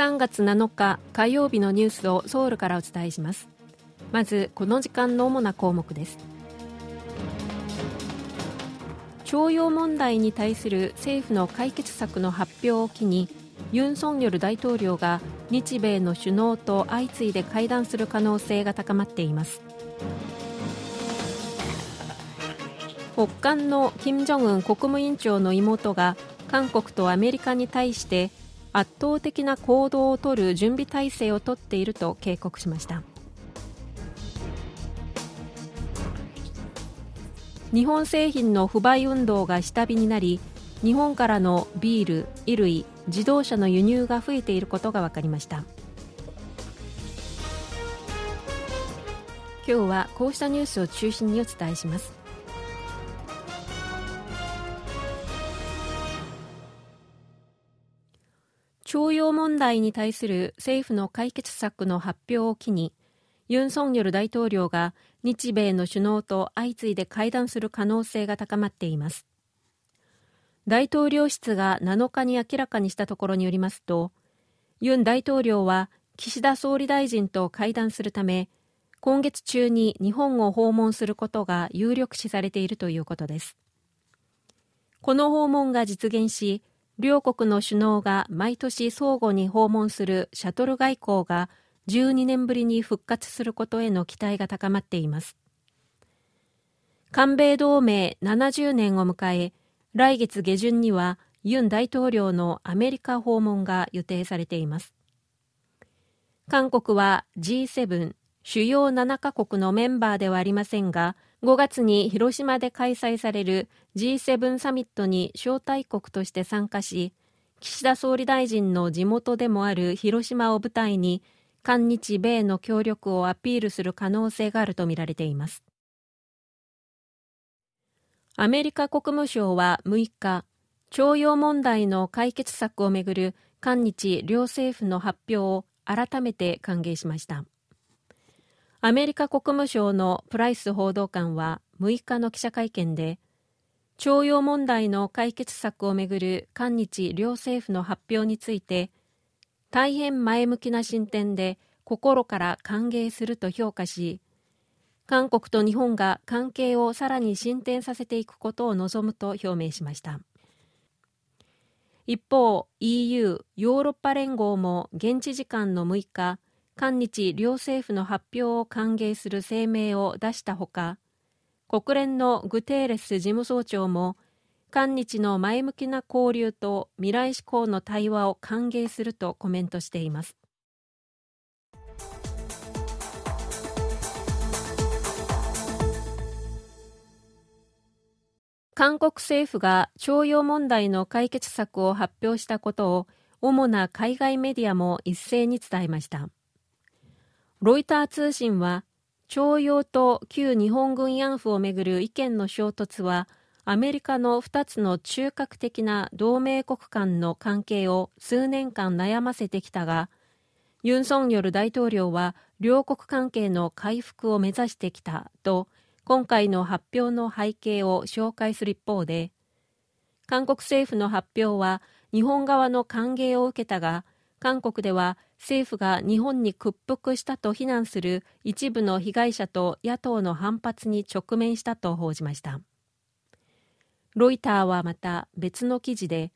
3月7日火曜日のニュースをソウルからお伝えします。まずこの時間の主な項目です。徴用問題に対する政府の解決策の発表を機にユン・ソンニョル大統領が日米の首脳と相次いで会談する可能性が高まっています。北韓の金正恩国務委員長の妹が韓国とアメリカに対して圧倒的な行動をとる準備体制をとっていると警告しました。日本製品の不買運動が下火になり日本からのビール、衣類、自動車の輸入が増えていることが分かりました。今日はこうしたニュースを中心にお伝えします。徴用問題に対する政府の解決策の発表を機にユン・ソンニョル大統領が日米の首脳と相次いで会談する可能性が高まっています。大統領室が7日に明らかにしたところによりますとユン大統領は岸田総理大臣と会談するため今月中に日本を訪問することが有力視されているということです。この訪問が実現し両国の首脳が毎年相互に訪問するシャトル外交が12年ぶりに復活することへの期待が高まっています。韓米同盟70年を迎え来月下旬にはユン大統領のアメリカ訪問が予定されています。韓国は G7 主要7カ国のメンバーではありませんが5月に広島で開催される G7 サミットに招待国として参加し岸田総理大臣の地元でもある広島を舞台に韓日米の協力をアピールする可能性があるとみられています。アメリカ国務省は6日徴用問題の解決策をめぐる韓日両政府の発表を改めて歓迎しました。アメリカ国務省のプライス報道官は6日の記者会見で徴用問題の解決策をめぐる韓日両政府の発表について大変前向きな進展で心から歓迎すると評価し韓国と日本が関係をさらに進展させていくことを望むと表明しました。一方 EU ヨーロッパ連合も現地時間の6日韓日両政府の発表を歓迎する声明を出したほか国連のグテーレス事務総長も韓日の前向きな交流と未来志向の対話を歓迎するとコメントしています。韓国政府が徴用問題の解決策を発表したことを主な海外メディアも一斉に伝えました。ロイター通信は徴用と旧日本軍慰安婦をめぐる意見の衝突はアメリカの2つの中核的な同盟国間の関係を数年間悩ませてきたがユン・ソンニョル大統領は両国関係の回復を目指してきたと今回の発表の背景を紹介する一方で韓国政府の発表は日本側の歓迎を受けたが韓国では政府が日本に屈服したと非難する一部の被害者と野党の反発に直面したと報じました。ロイターはまた別の記事で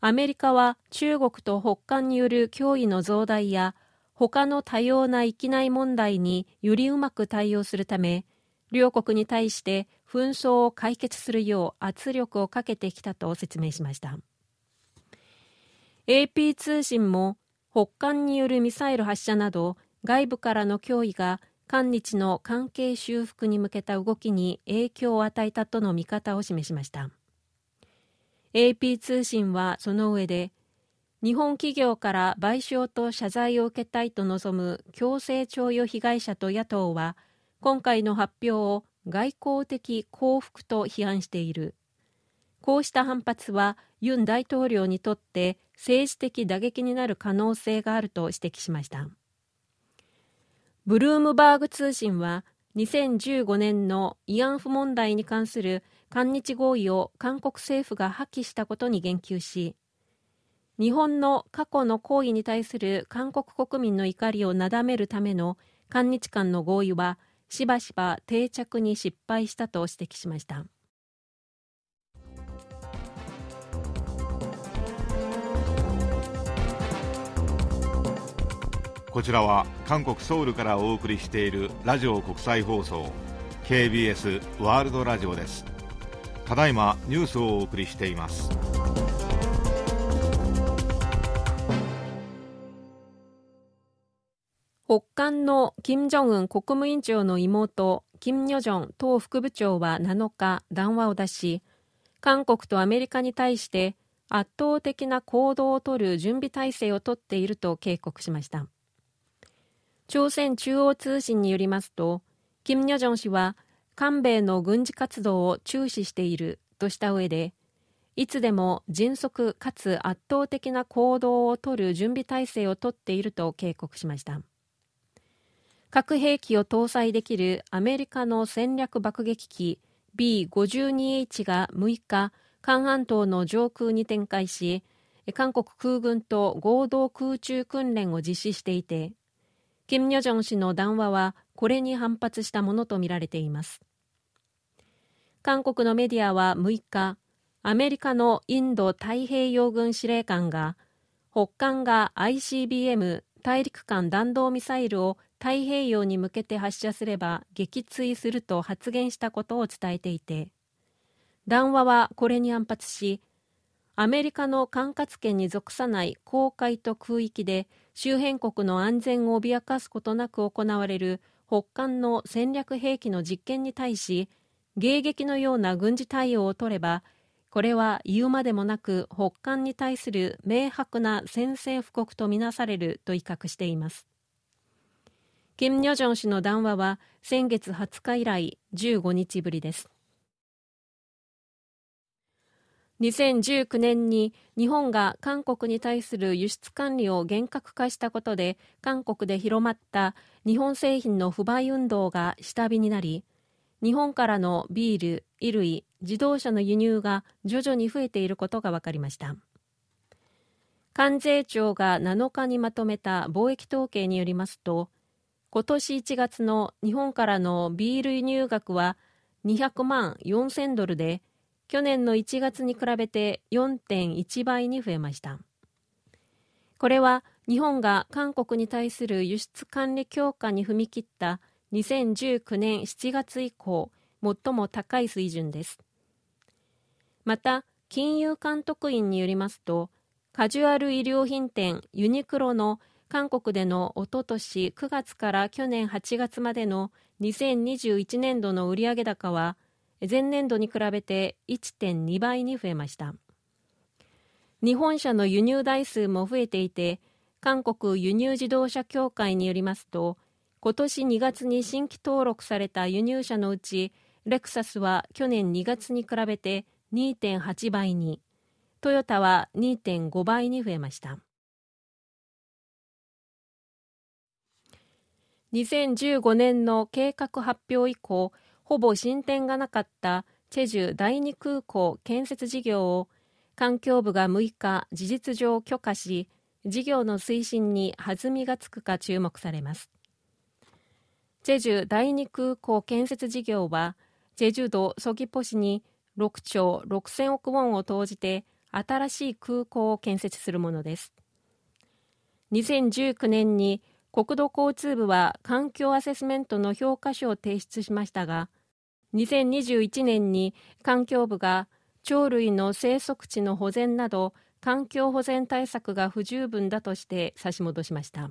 アメリカは中国と北韓による脅威の増大や他の多様な域内問題によりうまく対応するため両国に対して紛争を解決するよう圧力をかけてきたと説明しました。AP 通信も北韓によるミサイル発射など外部からの脅威が韓日の関係修復に向けた動きに影響を与えたとの見方を示しました。AP 通信はその上で日本企業から賠償と謝罪を受けたいと望む強制徴用被害者と野党は今回の発表を外交的幸福と批判している。こうした反発はユン大統領にとって政治的打撃になる可能性があると指摘しました。ブルームバーグ通信は2015年の慰安婦問題に関する韓日合意を韓国政府が破棄したことに言及し日本の過去の行為に対する韓国国民の怒りをなだめるための韓日間の合意はしばしば定着に失敗したと指摘しました。こちらは韓国ソウルからお送りしているラジオ国際放送 KBS ワールドラジオです。ただいまニュースをお送りしています。北韓の金正恩国務委員長の妹金与正党副部長は7日談話を出し韓国とアメリカに対して圧倒的な行動をとる準備体制をとっていると警告しました。朝鮮中央通信によりますと、金与正氏は韓米の軍事活動を注視しているとした上で、いつでも迅速かつ圧倒的な行動をとる準備体制をとっていると警告しました。核兵器を搭載できるアメリカの戦略爆撃機 B52H が6日、韓半島の上空に展開し、韓国空軍と合同空中訓練を実施していて、金与正氏の談話はこれに反発したものとみられています。韓国のメディアは6日アメリカのインド太平洋軍司令官が北韓が ICBM 大陸間弾道ミサイルを太平洋に向けて発射すれば撃墜すると発言したことを伝えていて談話はこれに反発しアメリカの管轄権に属さない公海と空域で周辺国の安全を脅かすことなく行われる北韓の戦略兵器の実験に対し迎撃のような軍事対応を取ればこれは言うまでもなく北韓に対する明白な宣戦布告とみなされると威嚇しています。金与正氏の談話は先月20日以来15日ぶりです。2019年に日本が韓国に対する輸出管理を厳格化したことで韓国で広まった日本製品の不買運動が下火になり日本からのビール、衣類、自動車の輸入が徐々に増えていることが分かりました。関税庁が7日にまとめた貿易統計によりますと今年1月の日本からのビール輸入額は200万4000ドルで去年の1月に比べて4.1倍に増えました。これは日本が韓国に対する輸出管理強化に踏み切った2019年7月以降最も高い水準です。また金融監督院によりますとカジュアル衣料品店ユニクロの韓国でのおととし9月から去年8月までの2021年度の売上高は前年度に比べて1.2倍に増えました。日本車の輸入台数も増えていて韓国輸入自動車協会によりますと今年2月に新規登録された輸入車のうちレクサスは去年2月に比べて2.8倍にトヨタは2.5倍に増えました。2015年の計画発表以降ほぼ進展がなかったチェジュ第二空港建設事業を環境部が6日事実上許可し事業の推進に弾みがつくか注目されます。チェジュ第二空港建設事業はチェジュ道ソギポ市に6兆6000億ウォンを投じて新しい空港を建設するものです。2019年に国土交通部は環境アセスメントの評価書を提出しましたが2021年に環境部が鳥類の生息地の保全など環境保全対策が不十分だとして差し戻しました。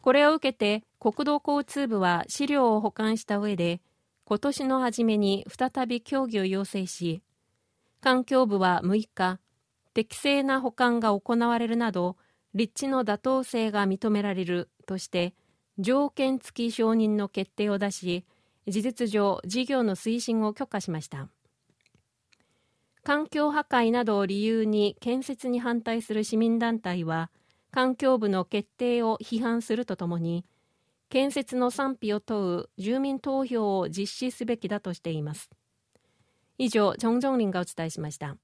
これを受けて国土交通部は資料を保管した上で今年の初めに再び協議を要請し環境部は6日適正な保管が行われるなど立地の妥当性が認められるとして条件付き承認の決定を出し事実上事業の推進を許可しました。環境破壊などを理由に建設に反対する市民団体は環境部の決定を批判するとともに建設の賛否を問う住民投票を実施すべきだとしています。以上、ジョンジョンリンがお伝えしました。